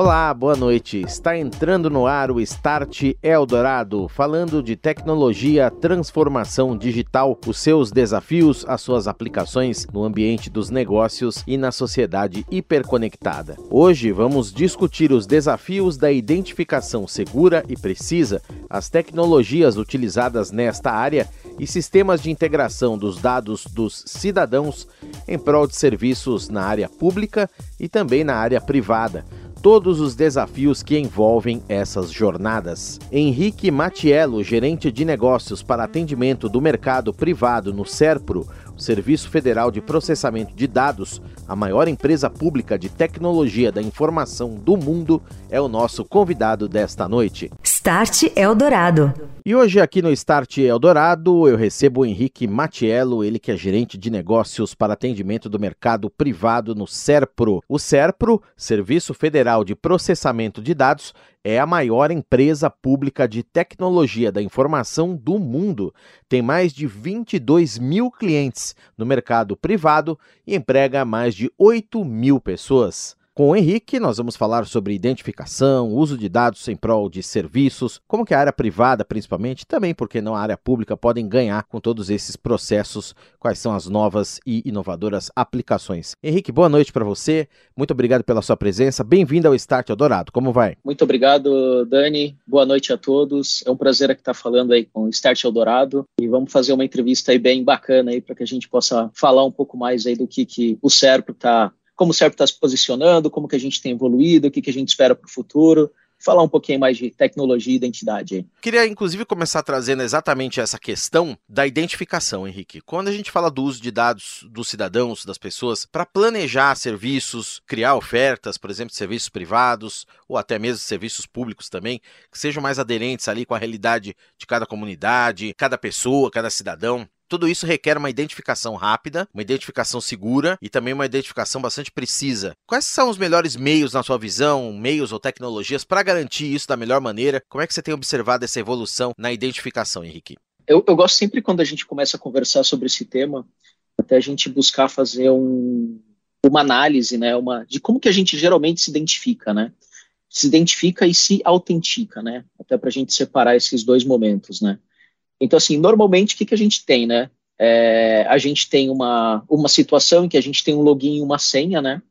Olá, boa noite. Está entrando no ar o Start Eldorado, falando de tecnologia, transformação digital, os seus desafios, as suas aplicações no ambiente dos negócios e na sociedade hiperconectada. Hoje vamos discutir os desafios da identificação segura e precisa, as tecnologias utilizadas nesta área e sistemas de integração dos dados dos cidadãos em prol de serviços na área pública e também na área privada todos os desafios que envolvem essas jornadas. Henrique Matiello, gerente de negócios para atendimento do mercado privado no SERPRO, Serviço Federal de Processamento de Dados, a maior empresa pública de tecnologia da informação do mundo, é o nosso convidado desta noite. Start Eldorado. E hoje aqui no Start Eldorado eu recebo o Henrique Matiello, ele que é gerente de negócios para atendimento do mercado privado no SERPRO. O SERPRO, Serviço Federal de Processamento de Dados, é a maior empresa pública de tecnologia da informação do mundo. Tem mais de 22 mil clientes no mercado privado e emprega mais de 8 mil pessoas. Com o Henrique, nós vamos falar sobre identificação, uso de dados em prol de serviços, como que a área privada, principalmente, também porque não a área pública, podem ganhar com todos esses processos, quais são as novas e inovadoras aplicações. Henrique, boa noite para você, muito obrigado pela sua presença, bem-vindo ao Start Eldorado, como vai? Muito obrigado, Dani, boa noite a todos, é um prazer estar falando aí com o Start Eldorado e vamos fazer uma entrevista aí bem bacana aí para que a gente possa falar um pouco mais aí do que, que o Serpro está como o CERP está se posicionando, como que a gente tem evoluído, o que, que a gente espera para o futuro falar um pouquinho mais de tecnologia e identidade. Queria, inclusive, começar trazendo exatamente essa questão da identificação, Henrique. Quando a gente fala do uso de dados dos cidadãos, das pessoas, para planejar serviços, criar ofertas, por exemplo, de serviços privados, ou até mesmo serviços públicos também, que sejam mais aderentes ali com a realidade de cada comunidade, cada pessoa, cada cidadão. Tudo isso requer uma identificação rápida, uma identificação segura e também uma identificação bastante precisa. Quais são os melhores meios, na sua visão, meios ou tecnologias para garantir isso da melhor maneira? Como é que você tem observado essa evolução na identificação, Henrique? Eu, eu gosto sempre quando a gente começa a conversar sobre esse tema, até a gente buscar fazer um, uma análise, né, uma, de como que a gente geralmente se identifica, né? Se identifica e se autentica, né? Até para a gente separar esses dois momentos, né? Então, assim, normalmente o que, que a gente tem, né? É, a gente tem uma, uma situação em que a gente tem um login e uma senha, né?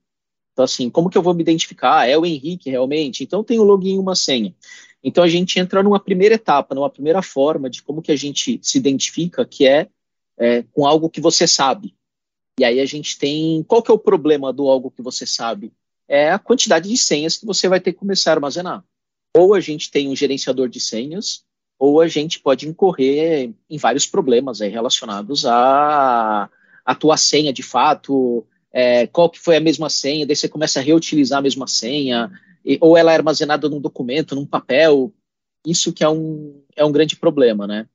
Então, assim, como que eu vou me identificar? Ah, é o Henrique realmente? Então, tem um login e uma senha. Então, a gente entra numa primeira etapa, numa primeira forma de como que a gente se identifica, que é, é com algo que você sabe. E aí a gente tem. Qual que é o problema do algo que você sabe? É a quantidade de senhas que você vai ter que começar a armazenar. Ou a gente tem um gerenciador de senhas, ou a gente pode incorrer em vários problemas aí relacionados à, à tua senha de fato, é, qual que foi a mesma senha, daí você começa a reutilizar a mesma senha, e, ou ela é armazenada num documento, num papel, isso que é um, é um grande problema, né?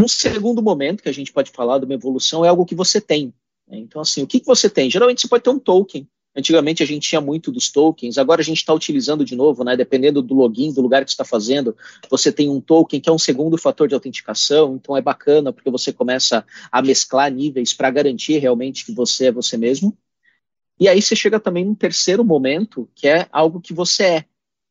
Um segundo momento que a gente pode falar de uma evolução é algo que você tem. Né? Então, assim, o que, que você tem? Geralmente você pode ter um token, Antigamente a gente tinha muito dos tokens, agora a gente está utilizando de novo, né? Dependendo do login, do lugar que está fazendo, você tem um token que é um segundo fator de autenticação, então é bacana porque você começa a mesclar níveis para garantir realmente que você é você mesmo. E aí você chega também num terceiro momento, que é algo que você é.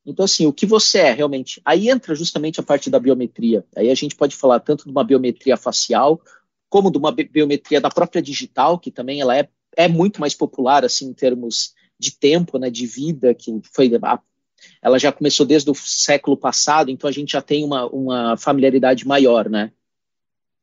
Então, assim, o que você é realmente. Aí entra justamente a parte da biometria. Aí a gente pode falar tanto de uma biometria facial, como de uma biometria da própria digital, que também ela é é muito mais popular assim em termos de tempo, né, de vida, que foi a, ela já começou desde o século passado, então a gente já tem uma, uma familiaridade maior, né?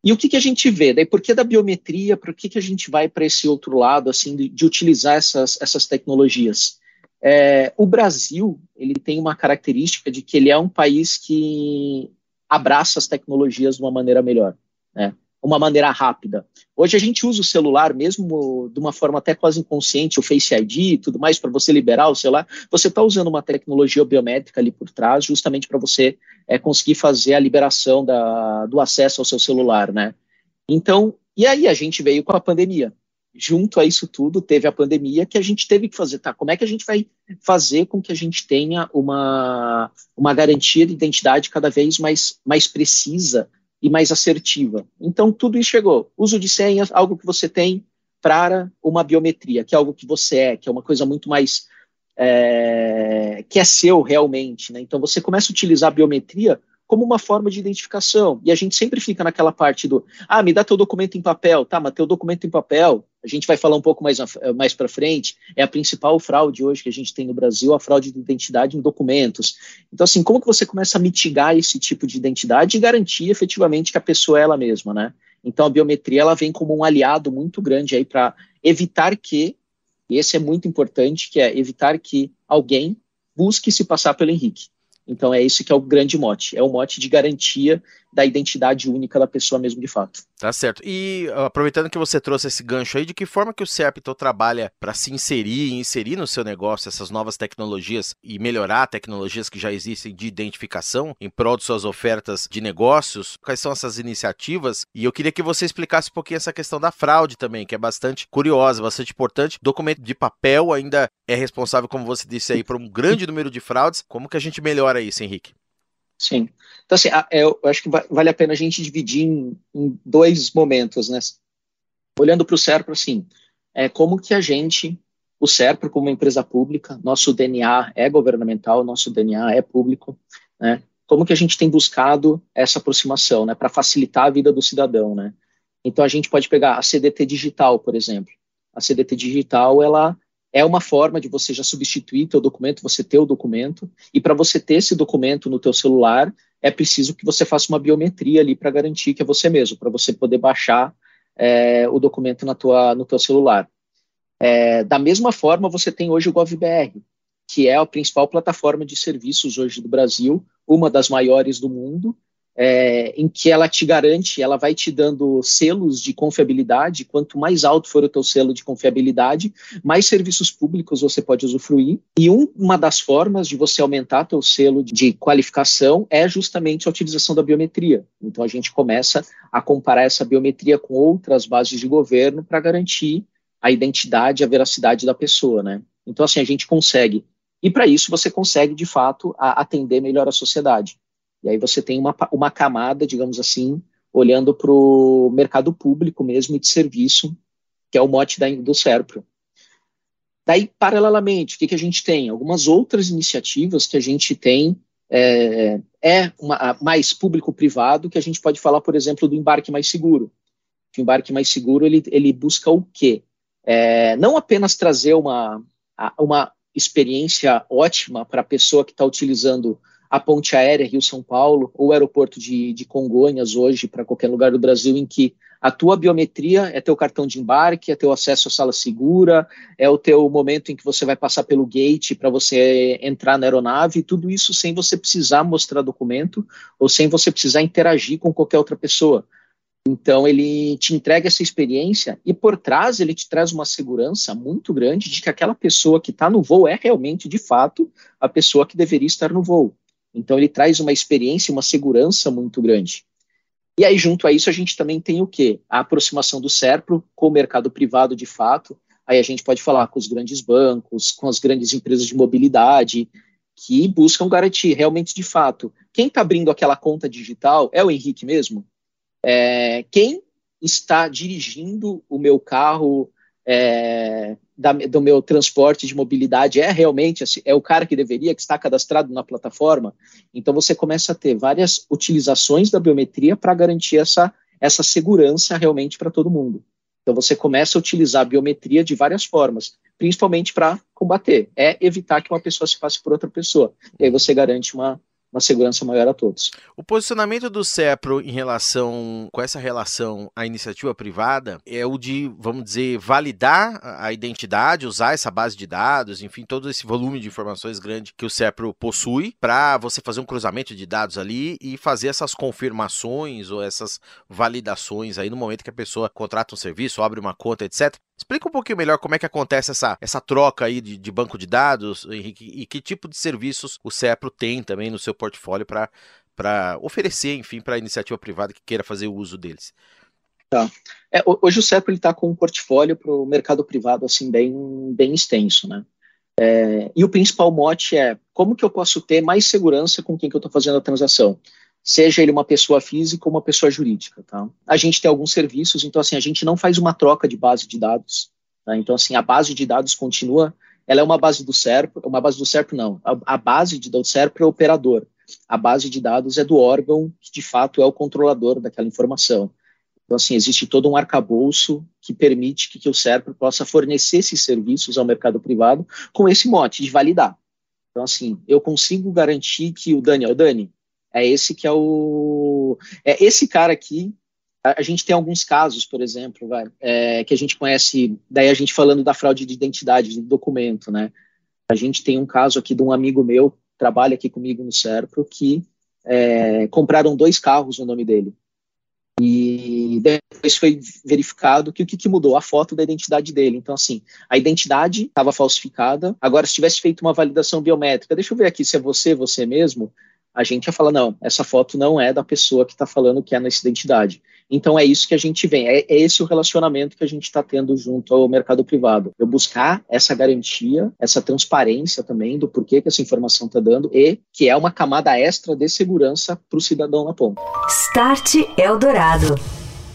E o que, que a gente vê? Daí, por que da biometria? Por que, que a gente vai para esse outro lado, assim, de, de utilizar essas, essas tecnologias? É, o Brasil, ele tem uma característica de que ele é um país que abraça as tecnologias de uma maneira melhor, né? Uma maneira rápida. Hoje a gente usa o celular mesmo de uma forma até quase inconsciente, o Face ID e tudo mais, para você liberar o celular. Você está usando uma tecnologia biométrica ali por trás, justamente para você é, conseguir fazer a liberação da, do acesso ao seu celular, né? Então, e aí a gente veio com a pandemia. junto a isso tudo, teve a pandemia que a gente teve que fazer, tá? Como é que a gente vai fazer com que a gente tenha uma, uma garantia de identidade cada vez mais, mais precisa e mais assertiva? Então, tudo isso chegou. Uso de senhas, algo que você tem para uma biometria, que é algo que você é, que é uma coisa muito mais. É, que é seu realmente, né? Então, você começa a utilizar a biometria como uma forma de identificação. E a gente sempre fica naquela parte do, ah, me dá teu documento em papel, tá, mas teu documento em papel, a gente vai falar um pouco mais, mais para frente, é a principal fraude hoje que a gente tem no Brasil, a fraude de identidade em documentos. Então, assim, como que você começa a mitigar esse tipo de identidade e garantir efetivamente que a pessoa é ela mesma, né? Então, a biometria, ela vem como um aliado muito grande aí para evitar que, e esse é muito importante, que é evitar que alguém busque se passar pelo Henrique. Então é isso que é o grande mote, é o mote de garantia da identidade única da pessoa mesmo de fato. Tá certo. E aproveitando que você trouxe esse gancho aí, de que forma que o Serpito trabalha para se inserir e inserir no seu negócio essas novas tecnologias e melhorar tecnologias que já existem de identificação em prol de suas ofertas de negócios? Quais são essas iniciativas? E eu queria que você explicasse um pouquinho essa questão da fraude também, que é bastante curiosa, bastante importante. Documento de papel ainda é responsável, como você disse aí, por um grande número de fraudes. Como que a gente melhora isso, Henrique? Sim. Então, assim, é, eu acho que vale a pena a gente dividir em, em dois momentos, né? Olhando para o SERPRO, assim, é como que a gente, o SERPRO como uma empresa pública, nosso DNA é governamental, nosso DNA é público, né? Como que a gente tem buscado essa aproximação, né? Para facilitar a vida do cidadão, né? Então, a gente pode pegar a CDT digital, por exemplo. A CDT digital, ela é uma forma de você já substituir teu documento, você ter o documento, e para você ter esse documento no teu celular, é preciso que você faça uma biometria ali para garantir que é você mesmo, para você poder baixar é, o documento na tua, no teu celular. É, da mesma forma, você tem hoje o GovBR, que é a principal plataforma de serviços hoje do Brasil, uma das maiores do mundo, é, em que ela te garante, ela vai te dando selos de confiabilidade. Quanto mais alto for o teu selo de confiabilidade, mais serviços públicos você pode usufruir. E um, uma das formas de você aumentar teu selo de qualificação é justamente a utilização da biometria. Então a gente começa a comparar essa biometria com outras bases de governo para garantir a identidade, a veracidade da pessoa, né? Então assim a gente consegue. E para isso você consegue de fato atender melhor a sociedade. E aí você tem uma, uma camada, digamos assim, olhando para o mercado público mesmo e de serviço, que é o mote da, do SERPRO. Daí, paralelamente, o que, que a gente tem? Algumas outras iniciativas que a gente tem é, é uma, mais público-privado, que a gente pode falar, por exemplo, do embarque mais seguro. O embarque mais seguro, ele, ele busca o quê? É, não apenas trazer uma, uma experiência ótima para a pessoa que está utilizando a ponte aérea Rio-São Paulo, ou o aeroporto de, de Congonhas hoje, para qualquer lugar do Brasil, em que a tua biometria é teu cartão de embarque, é teu acesso à sala segura, é o teu momento em que você vai passar pelo gate para você entrar na aeronave, tudo isso sem você precisar mostrar documento ou sem você precisar interagir com qualquer outra pessoa. Então ele te entrega essa experiência e por trás ele te traz uma segurança muito grande de que aquela pessoa que está no voo é realmente, de fato, a pessoa que deveria estar no voo. Então ele traz uma experiência, uma segurança muito grande. E aí, junto a isso, a gente também tem o quê? A aproximação do SERPRO com o mercado privado de fato. Aí a gente pode falar com os grandes bancos, com as grandes empresas de mobilidade, que buscam garantir realmente de fato. Quem está abrindo aquela conta digital é o Henrique mesmo? É, quem está dirigindo o meu carro é, da, do meu transporte de mobilidade é realmente assim, é o cara que deveria, que está cadastrado na plataforma. Então você começa a ter várias utilizações da biometria para garantir essa, essa segurança realmente para todo mundo. Então você começa a utilizar a biometria de várias formas, principalmente para combater, é evitar que uma pessoa se passe por outra pessoa. E aí você garante uma, uma segurança maior a todos. O posicionamento do CEPRO em relação com essa relação à iniciativa privada é o de, vamos dizer, validar a identidade, usar essa base de dados, enfim, todo esse volume de informações grande que o CEPRO possui para você fazer um cruzamento de dados ali e fazer essas confirmações ou essas validações aí no momento que a pessoa contrata um serviço, abre uma conta, etc. Explica um pouquinho melhor como é que acontece essa, essa troca aí de, de banco de dados, Henrique, e que tipo de serviços o CEPRO tem também no seu portfólio para oferecer, enfim, para a iniciativa privada que queira fazer o uso deles. Tá. É, hoje o CEPRO está com um portfólio para o mercado privado assim bem, bem extenso, né? É, e o principal mote é como que eu posso ter mais segurança com quem que eu estou fazendo a transação, seja ele uma pessoa física ou uma pessoa jurídica, tá? A gente tem alguns serviços, então assim a gente não faz uma troca de base de dados, tá? Então assim a base de dados continua, ela é uma base do SERP, uma base do SERP não, a, a base de, do SERP é o operador, a base de dados é do órgão que de fato é o controlador daquela informação. Então, assim, existe todo um arcabouço que permite que, que o SERPRO possa fornecer esses serviços ao mercado privado com esse mote de validar. Então, assim, eu consigo garantir que o Dani, o Dani, é esse que é o. É esse cara aqui. A, gente tem alguns casos, por exemplo, vai, é, que a gente conhece, daí a gente falando da fraude de identidade, de documento, né? A gente tem um caso aqui de um amigo meu, trabalha aqui comigo no SERPRO, que é, compraram dois carros no nome dele. E depois foi verificado que o que, que, mudou? A foto da identidade dele. Então, assim, a identidade estava falsificada. Agora, se tivesse feito uma validação biométrica, deixa eu ver aqui se é você, você mesmo, a gente ia falar, não, essa foto não é da pessoa que está falando que é nessa identidade. Então é isso que a gente vem, é, é esse o relacionamento que a gente está tendo junto ao mercado privado. Eu buscar essa garantia, essa transparência também do porquê que essa informação está dando e que é uma camada extra de segurança para o cidadão na ponta. Start Eldorado.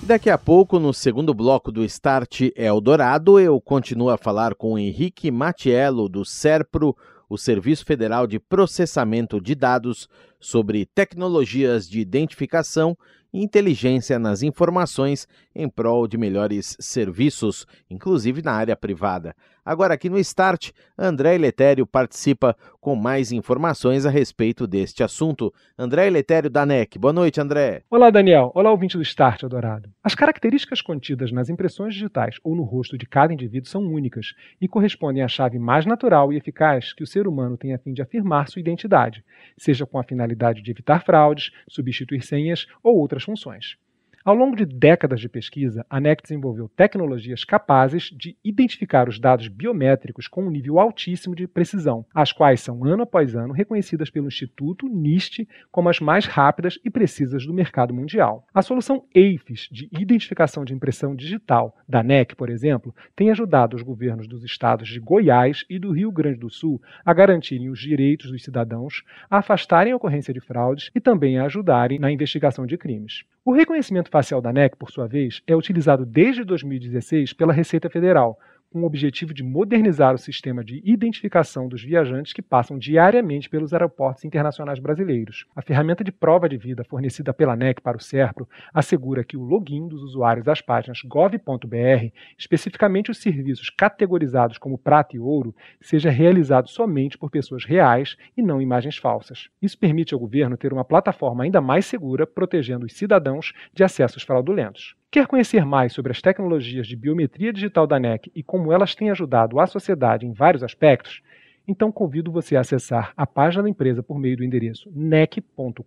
Daqui a pouco, no segundo bloco do Start Eldorado, eu continuo a falar com Henrique Matiello, do SERPRO, o Serviço Federal de Processamento de Dados, sobre tecnologias de identificação inteligência nas informações em prol de melhores serviços, inclusive na área privada. Agora, aqui no Start, André Letério participa com mais informações a respeito deste assunto. André Letério da NEC. Boa noite, André. Olá, Daniel. Olá, ouvinte do Start, Adorado. As características contidas nas impressões digitais ou no rosto de cada indivíduo são únicas e correspondem à chave mais natural e eficaz que o ser humano tem a fim de afirmar sua identidade, seja com a finalidade de evitar fraudes, substituir senhas ou outras funções. Ao longo de décadas de pesquisa, a NEC desenvolveu tecnologias capazes de identificar os dados biométricos com um nível altíssimo de precisão, as quais são ano após ano reconhecidas pelo Instituto NIST como as mais rápidas e precisas do mercado mundial. A solução EIFES de identificação de impressão digital da NEC, por exemplo, tem ajudado os governos dos estados de Goiás e do Rio Grande do Sul a garantirem os direitos dos cidadãos, a afastarem a ocorrência de fraudes e também a ajudarem na investigação de crimes. O reconhecimento facial da NEC, por sua vez, é utilizado desde 2016 pela Receita Federal com o objetivo de modernizar o sistema de identificação dos viajantes que passam diariamente pelos aeroportos internacionais brasileiros. A ferramenta de prova de vida fornecida pela NEC para o SERPRO assegura que o login dos usuários das páginas gov.br, especificamente os serviços categorizados como prata e ouro, seja realizado somente por pessoas reais e não imagens falsas. Isso permite ao governo ter uma plataforma ainda mais segura, protegendo os cidadãos de acessos fraudulentos. Quer conhecer mais sobre as tecnologias de biometria digital da NEC e como elas têm ajudado a sociedade em vários aspectos? Então convido você a acessar a página da empresa por meio do endereço nec.com.br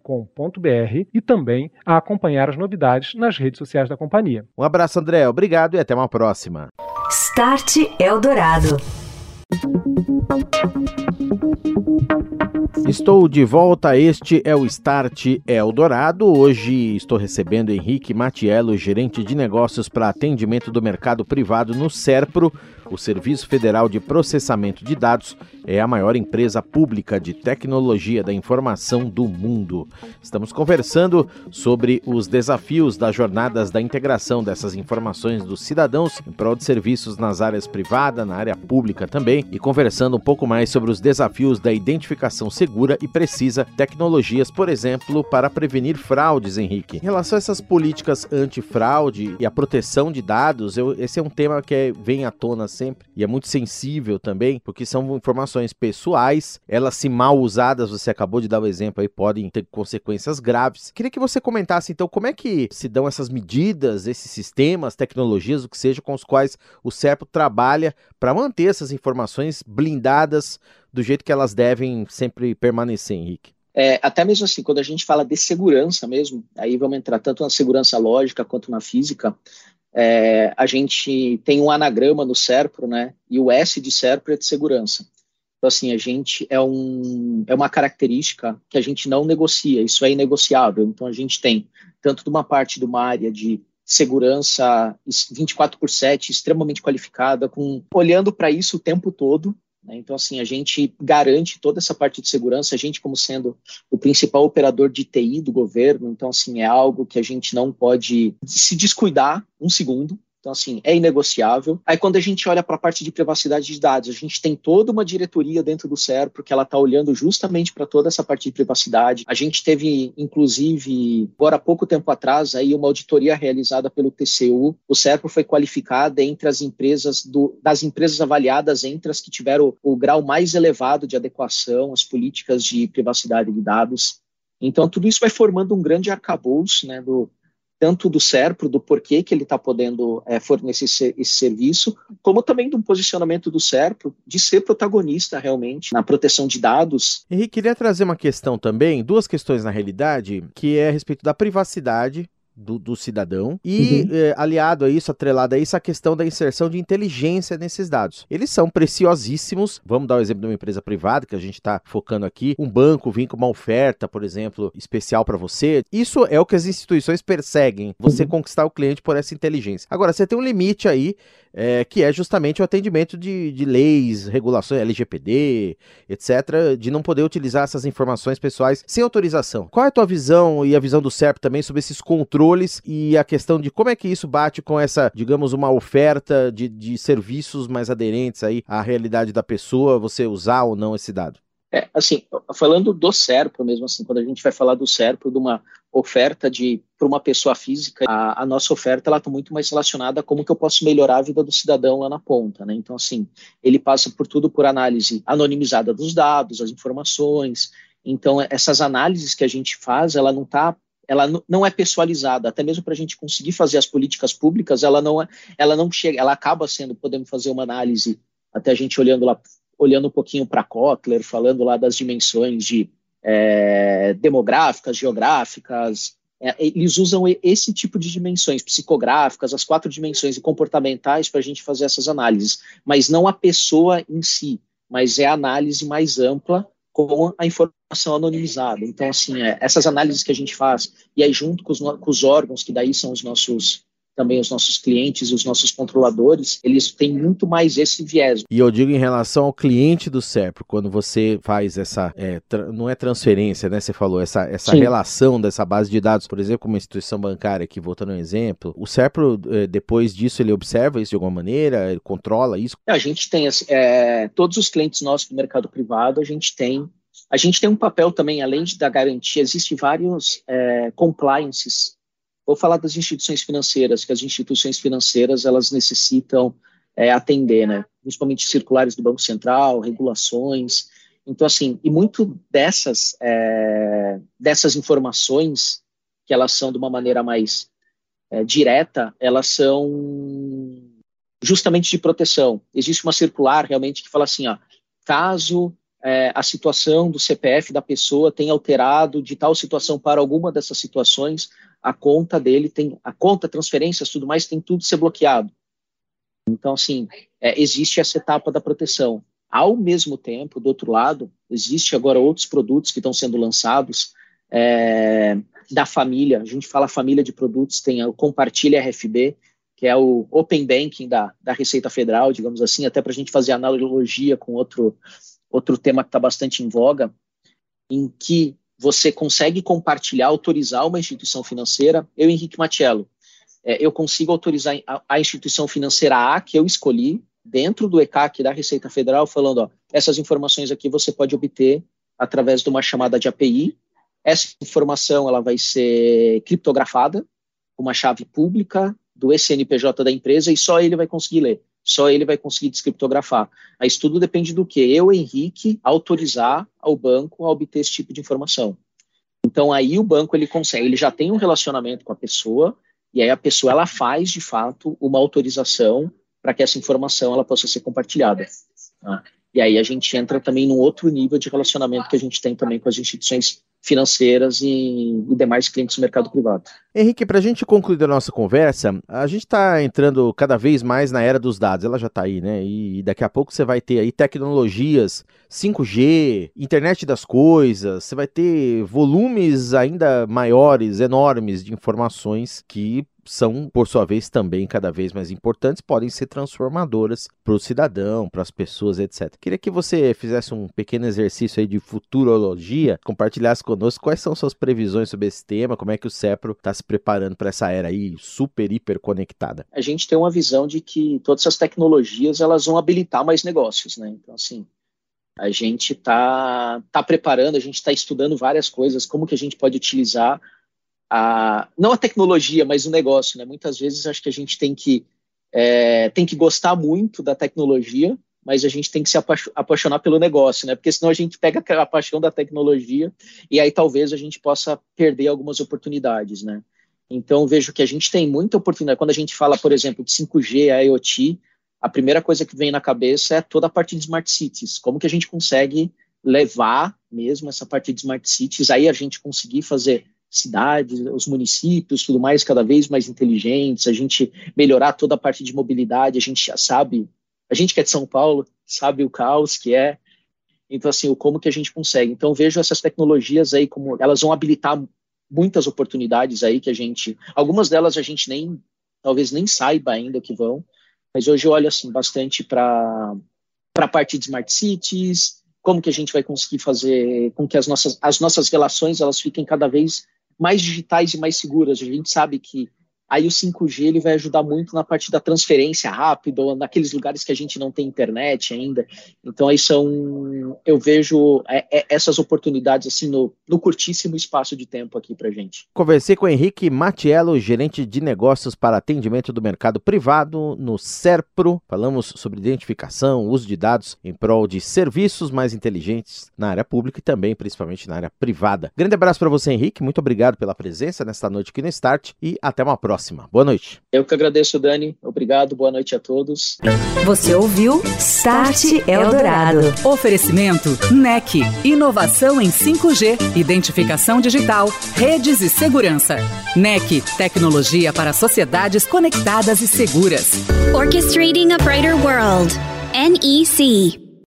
e também a acompanhar as novidades nas redes sociais da companhia. Um abraço, André. Obrigado e até uma próxima. Start Eldorado. Estou de volta, este é o Start Eldorado. Hoje estou recebendo Henrique Matiello, gerente de negócios para atendimento do mercado privado no SERPRO, o Serviço Federal de Processamento de Dados é a maior empresa pública de tecnologia da informação do mundo. Estamos conversando sobre os desafios das jornadas da integração dessas informações dos cidadãos em prol de serviços nas áreas privada, na área pública também, e conversando um pouco mais sobre os desafios da identificação segura e precisa, tecnologias, por exemplo, para prevenir fraudes, Henrique. Em relação a essas políticas antifraude e a proteção de dados, eu, esse é um tema que é, vem à tona sempre e é muito sensível também, porque são informações pessoais, elas se mal usadas, você acabou de dar o um exemplo aí, podem ter consequências graves. Queria que você comentasse então como é que se dão essas medidas, esses sistemas, tecnologias, o que seja, com os quais o CERPO trabalha para manter essas informações blindadas do jeito que elas devem sempre permanecer, Henrique. É, até mesmo assim, quando a gente fala de segurança mesmo, aí vamos entrar tanto na segurança lógica quanto na física, é, a gente tem um anagrama no SERPRO, né? E o S de SERPRO é de segurança. Então, assim, a gente é, um, é uma característica que a gente não negocia, isso é inegociável. Então, a gente tem, tanto de uma parte de uma área de segurança 24 por 7, extremamente qualificada, com olhando para isso o tempo todo. Né? Então, assim, a gente garante toda essa parte de segurança, a gente como sendo o principal operador de TI do governo, então, assim, é algo que a gente não pode se descuidar um segundo, então, assim, é inegociável. Aí, quando a gente olha para a parte de privacidade de dados, a gente tem toda uma diretoria dentro do SERPRO que ela está olhando justamente para toda essa parte de privacidade. A gente teve, inclusive, agora há pouco tempo atrás, aí uma auditoria realizada pelo TCU. O SERPRO foi qualificado entre as empresas do, das empresas avaliadas entre as que tiveram o, o grau mais elevado de adequação às políticas de privacidade de dados. Então, tudo isso vai formando um grande arcabouço né, do, tanto do SERPRO, do porquê que ele está podendo é, fornecer esse, esse, serviço, como também do posicionamento do SERPRO de ser protagonista realmente na proteção de dados. Henrique, queria trazer uma questão também, duas questões na realidade, que é a respeito da privacidade do, do cidadão e uhum. é, aliado a isso, atrelado a isso, a questão da inserção de inteligência nesses dados. Eles são preciosíssimos. Vamos dar o um exemplo de uma empresa privada que a gente está focando aqui. Um banco vir com uma oferta, por exemplo, especial para você. Isso é o que as instituições perseguem, você uhum. conquistar o cliente por essa inteligência. Agora, você tem um limite aí é, que é justamente o atendimento de, de leis, regulações, LGPD, etc., de não poder utilizar essas informações pessoais sem autorização. Qual é a tua visão e a visão do CERP também sobre esses controles e a questão de como é que isso bate com essa, digamos, uma oferta de, de serviços mais aderentes aí à realidade da pessoa, você usar ou não esse dado? É, assim, falando do SERPRO mesmo assim, quando a gente vai falar do SERPRO, de uma oferta de para uma pessoa física, a, a nossa oferta ela está muito mais relacionada a como que eu posso melhorar a vida do cidadão lá na ponta, né? Então, assim, ele passa por tudo por análise anonimizada dos dados, as informações. Então, essas análises que a gente faz, ela não está ela não é pessoalizada, até mesmo para a gente conseguir fazer as políticas públicas, ela não é, ela não chega, ela acaba sendo, podemos fazer uma análise, até a gente olhando lá olhando um pouquinho para Kotler, falando lá das dimensões de é, demográficas, geográficas, é, eles usam esse tipo de dimensões psicográficas, as quatro dimensões e comportamentais para a gente fazer essas análises, mas não a pessoa em si, mas é a análise mais ampla com a informação anonimizada. Então, assim, é, essas análises que a gente faz, e aí junto com os, com os órgãos, que daí são os nossos também os nossos clientes e os nossos controladores, eles têm muito mais esse viés. E eu digo em relação ao cliente do SERPRO, quando você faz essa, é, não é transferência, né, você falou, essa, essa relação dessa base de dados, por exemplo, com uma instituição bancária, aqui voltando um exemplo, o SERPRO, é, depois disso, ele observa isso de alguma maneira, ele controla isso? A gente tem, é, todos os clientes nossos do mercado privado, a gente tem a gente tem um papel também, além da garantia, existem vários é, compliances Vou falar das instituições financeiras, que as instituições financeiras elas necessitam é, atender, né? Principalmente circulares do Banco Central, regulações. Então, assim, e muito dessas é, dessas informações que elas são de uma maneira mais é, direta, elas são justamente de proteção. Existe uma circular realmente que fala assim, ó, caso é, a situação do CPF da pessoa tenha alterado de tal situação para alguma dessas situações, a conta dele tem, a conta, transferências, tudo mais, tem tudo ser bloqueado. Então, assim, é, existe essa etapa da proteção. Ao mesmo tempo, do outro lado, existe agora outros produtos que estão sendo lançados é, da família. A gente fala família de produtos, tem o Compartilha RFB, que é o Open Banking da, da Receita Federal, digamos assim, até para a gente fazer analogia com outro, outro tema que está bastante em voga, em que você consegue compartilhar, autorizar uma instituição financeira. Eu, Henrique Matiello, é, eu consigo autorizar a, a, instituição financeira A que eu escolhi dentro do ECAC da Receita Federal, falando, ó, essas informações aqui você pode obter através de uma chamada de API. Essa informação ela vai ser criptografada, uma chave pública do SNPJ da empresa e só ele vai conseguir ler só ele vai conseguir descriptografar. Mas tudo depende do que eu, Henrique, autorizar ao banco a obter esse tipo de informação. Então aí o banco ele consegue, ele já tem um relacionamento com a pessoa e aí a pessoa ela faz de fato uma autorização para que essa informação ela possa ser compartilhada. Tá? E aí a gente entra também num outro nível de relacionamento que a gente tem também com as instituições financeiras e, e, demais clientes do mercado privado. Henrique, para a gente concluir a nossa conversa, a gente está entrando cada vez mais na era dos dados, ela já está aí, né? E daqui a pouco você vai ter aí tecnologias 5G, internet das coisas, você vai ter volumes ainda maiores, enormes de informações que são, por sua vez, também cada vez mais importantes, podem ser transformadoras para o cidadão, para as pessoas, etc. Queria que você fizesse um pequeno exercício aí de futurologia, compartilhasse conosco quais são suas previsões sobre esse tema, como é que o CEPRO está se preparando para essa era aí super, hiper conectada. A gente tem uma visão de que todas essas tecnologias elas vão habilitar mais negócios, né? Então, assim, a gente está tá preparando, a gente está estudando várias coisas, como que a gente pode utilizar a, não a tecnologia, mas o negócio, né? Muitas vezes acho que a gente tem que é, tem que gostar muito da tecnologia, mas a gente tem que se apaixonar pelo negócio, né? Porque senão a gente pega a paixão da tecnologia e aí talvez a gente possa perder algumas oportunidades, né? Então vejo que a gente tem muita oportunidade. Quando a gente fala, por exemplo, de 5G, IoT, a primeira coisa que vem na cabeça é toda a parte de smart cities. Como que a gente consegue levar mesmo essa parte de smart cities, aí a gente conseguir fazer cidades, os municípios, tudo mais, cada vez mais inteligentes, a gente melhorar toda a parte de mobilidade, a gente já sabe, a gente que é de São Paulo, sabe o caos que é, então assim, o como que a gente consegue. Então vejo essas tecnologias aí como elas vão habilitar muitas oportunidades aí que a gente, algumas delas a gente nem, talvez nem saiba ainda que vão, mas hoje eu olho assim bastante para para a parte de smart cities, como que a gente vai conseguir fazer com que as nossas, as nossas relações elas fiquem cada vez mais digitais e mais seguras. A gente sabe que aí o 5G ele vai ajudar muito na parte da transferência rápida, ou naqueles lugares que a gente não tem internet ainda. Então aí são, eu vejo é, é, essas oportunidades assim no, no curtíssimo espaço de tempo aqui para gente. Conversei com Henrique Matiello, gerente de negócios para atendimento do mercado privado no Serpro. Falamos sobre identificação, uso de dados em prol de serviços mais inteligentes na área pública e também principalmente na área privada. Grande abraço para você, Henrique. Muito obrigado pela presença nesta noite aqui no Start e até uma próxima próxima. Boa noite. Eu que agradeço, Dani. Obrigado. Boa noite a todos. Você ouviu Start Eldorado. Oferecimento NEC. Inovação em 5G, identificação digital, redes e segurança. NEC. Tecnologia para sociedades conectadas e seguras. Orchestrating a Brighter World. NEC.